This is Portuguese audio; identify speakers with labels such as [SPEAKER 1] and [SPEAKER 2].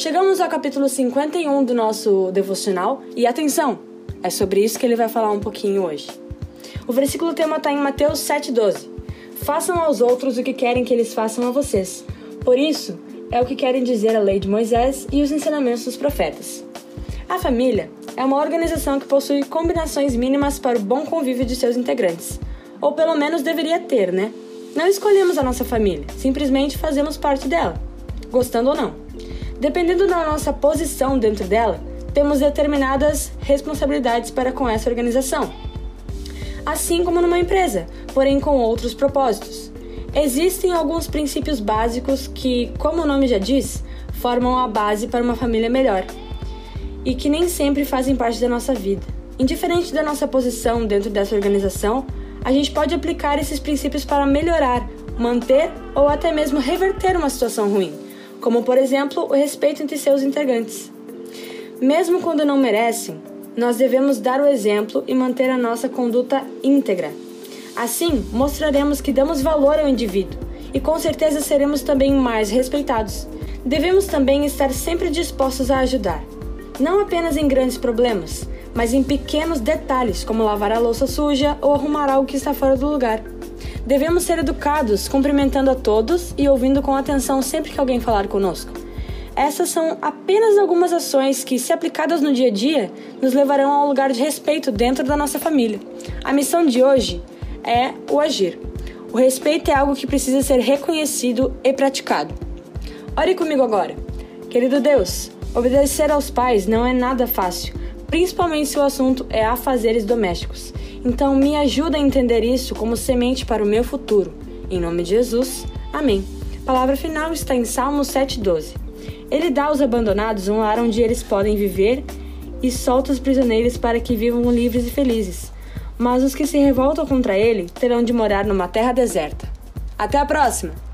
[SPEAKER 1] Chegamos ao capítulo 51 do nosso devocional e atenção, é sobre isso que ele vai falar um pouquinho hoje. O versículo tema está em Mateus 7,12. Façam aos outros o que querem que eles façam a vocês. Por isso, é o que querem dizer a lei de Moisés e os ensinamentos dos profetas. A família é uma organização que possui combinações mínimas para o bom convívio de seus integrantes. Ou pelo menos deveria ter, né? Não escolhemos a nossa família, simplesmente fazemos parte dela, gostando ou não. Dependendo da nossa posição dentro dela, temos determinadas responsabilidades para com essa organização. Assim como numa empresa, porém com outros propósitos. Existem alguns princípios básicos que, como o nome já diz, formam a base para uma família melhor e que nem sempre fazem parte da nossa vida. Indiferente da nossa posição dentro dessa organização, a gente pode aplicar esses princípios para melhorar, manter ou até mesmo reverter uma situação ruim, como por exemplo o respeito entre seus integrantes. Mesmo quando não merecem, nós devemos dar o exemplo e manter a nossa conduta íntegra. Assim, mostraremos que damos valor ao indivíduo e com certeza seremos também mais respeitados. Devemos também estar sempre dispostos a ajudar, não apenas em grandes problemas, mas em pequenos detalhes, como lavar a louça suja ou arrumar algo que está fora do lugar. Devemos ser educados, cumprimentando a todos e ouvindo com atenção sempre que alguém falar conosco. Essas são apenas algumas ações que, se aplicadas no dia a dia, nos levarão a um lugar de respeito dentro da nossa família. A missão de hoje é o agir. O respeito é algo que precisa ser reconhecido e praticado. Ore comigo agora. Querido Deus, obedecer aos pais não é nada fácil, principalmente se o assunto é afazeres domésticos. Então, me ajuda a entender isso como semente para o meu futuro. Em nome de Jesus, amém. A palavra final está em Salmo 7,12. Ele dá aos abandonados um lar onde eles podem viver e solta os prisioneiros para que vivam livres e felizes. Mas os que se revoltam contra ele terão de morar numa terra deserta. Até a próxima!